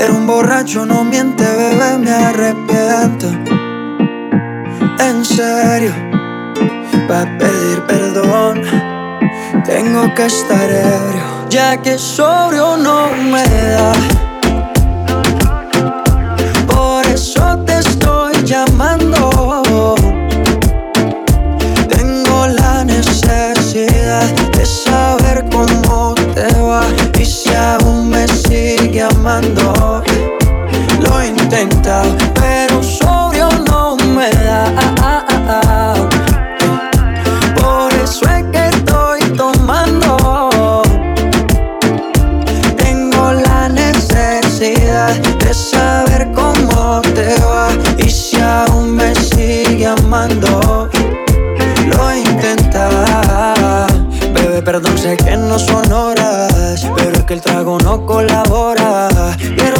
Pero un borracho no miente, bebé, me arrepiento. En serio, para pedir perdón, tengo que estar ebrio, ya que sobrio no me da. Intentado, pero sobrio no me da. Por eso es que estoy tomando. Tengo la necesidad de saber cómo te va y si aún me sigue amando. Lo he intentado. Bebé, perdón, sé que no son horas, pero es que el trago no colabora. Quiero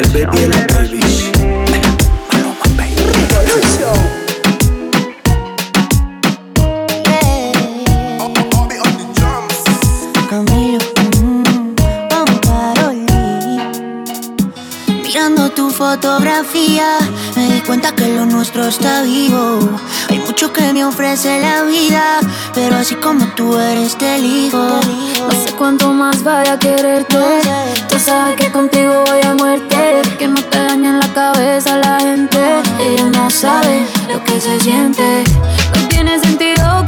El baby de. Maluma, baby. Camilo, mm, Juan Paroli. Mirando tu fotografía, me di cuenta que lo nuestro está vivo. Hay mucho que me ofrece la vida, pero así como tú eres te elijo. No sé cuánto más vaya a quererte. Tú sabes que contigo voy a muerte. Que no te dañen la cabeza la gente. Ella no sabe lo que se siente. No tiene sentido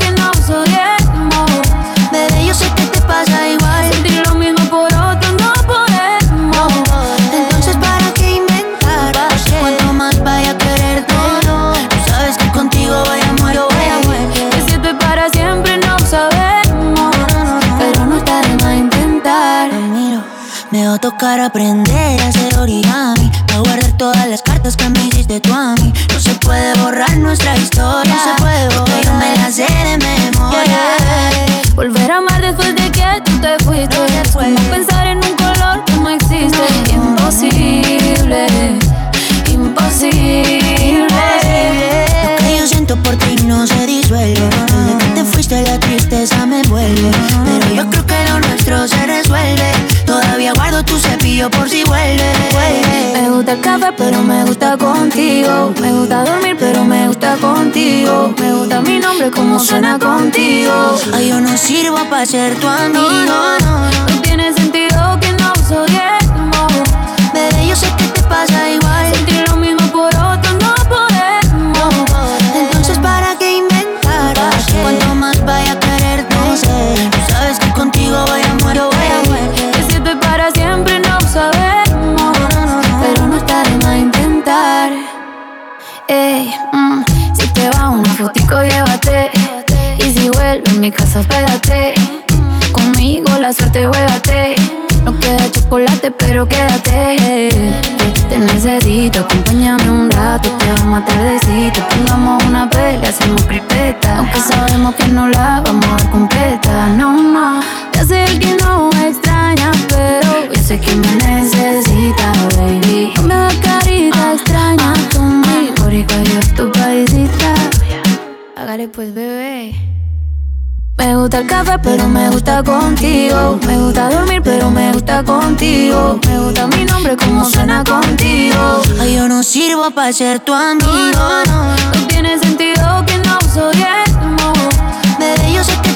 tocar aprender a hacer origami. A guardar todas las cartas que me hiciste tú a mí. No se puede borrar nuestra historia. No se puede borrar. Yo me la sé de memoria. Volver a amar después de que tú te fuiste. Como pensar en un color que no existe. Imposible, imposible. Lo que yo siento por ti no se disuelve. Desde que te fuiste la tristeza me vuelve. Guardo tu cepillo por si vuelve. Me gusta el café, pero me gusta contigo. Me gusta dormir, pero me gusta contigo. Me gusta mi nombre, como suena contigo. Ay, yo no sirvo para ser tu amigo. No tiene sentido que nos odiemos. Bebé, yo sé que te pasa igual. Mi casa, espérate. Conmigo la suerte, juégate. No queda chocolate, pero quédate. Te necesito, acompáñame un rato. Te amo a tardecito. Pongamos una pelea, hacemos cripeta. Aunque sabemos que no la vamos a dar completa. No, no. Ya sé que no extraña, pero yo sé que me necesita, baby. Pues, bebé. Me gusta el café, pero me gusta contigo. Me gusta dormir, pero me gusta contigo. Me gusta mi nombre, como suena contigo. Ay, yo no sirvo para ser tu amigo. No, tiene sentido que no soy el Bebé, yo sé que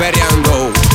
imperial go.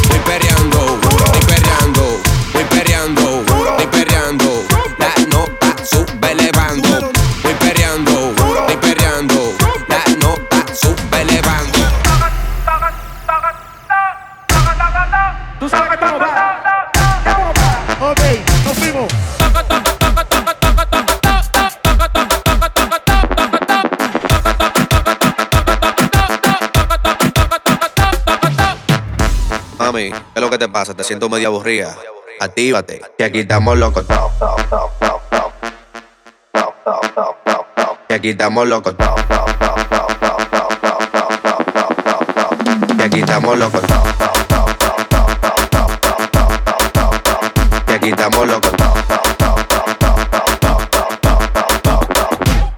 Te siento medio aburrida. Actívate, que aquí estamos locos. Que aquí estamos locos. Que aquí estamos locos. Que aquí estamos locos.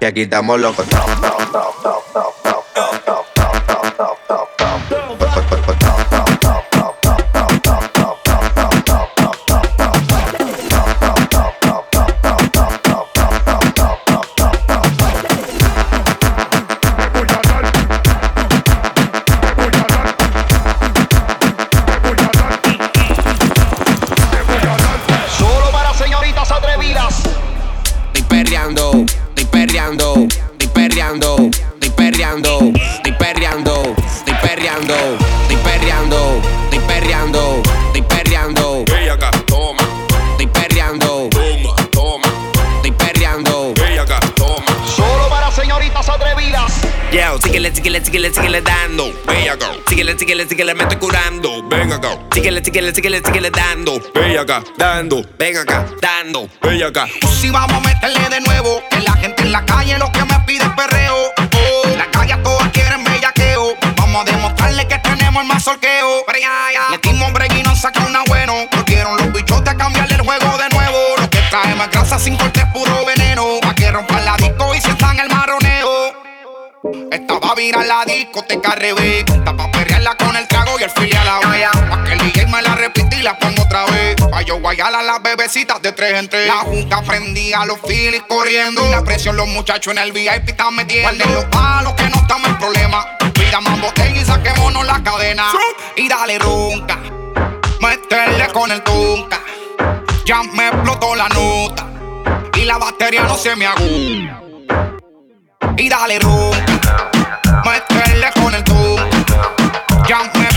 Que aquí estamos locos. síguele, síguele, síguele, síguele dando. Ve acá. Síguele, síguele, síguele, me estoy curando. Ven acá. Síguele, síguele, síguele, síguele dando. Ve acá, dando. venga acá, dando. Ve acá. Pues si vamos a meterle de nuevo, que la gente en la calle lo que me pide perreo. Oh, la calle a todas quieren bellaqueo. Vamos a demostrarle que tenemos el más solqueo. Metimos hombre y nos sacaron una bueno. Volvieron los bichotes a cambiarle el juego de nuevo. Lo que trae más grasa sin corte pa' virar la discoteca al revés. Pa' perrearla con el trago y el fili a la vez. Pa' que el DJ me la repite y la pongo otra vez. Pa' yo guayala las bebecitas de tres en tres. La junta prendía los filis corriendo. La presión los muchachos en el VIP están metiendo. Guarden los palos que no estamos en problema. Pidamos botella y saquémonos la cadena. Y dale ronca. Meterle con el tunca. Ya me explotó la nota. Y la batería no se me agula. Y dale ronca jump.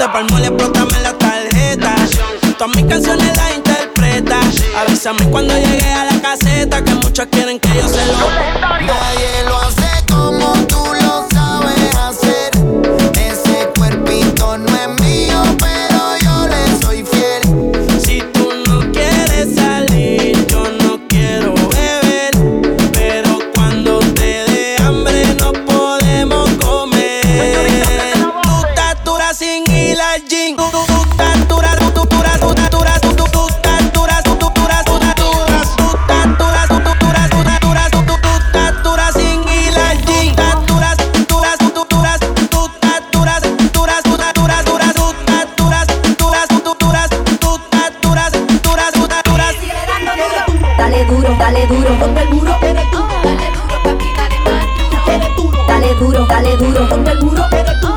Te palmo, le explótame la tarjeta. Todas mis canciones las interpreta. Avísame cuando llegue a la caseta, que muchos quieren que yo se lo. Duro, dale duro contra el muro, pero tú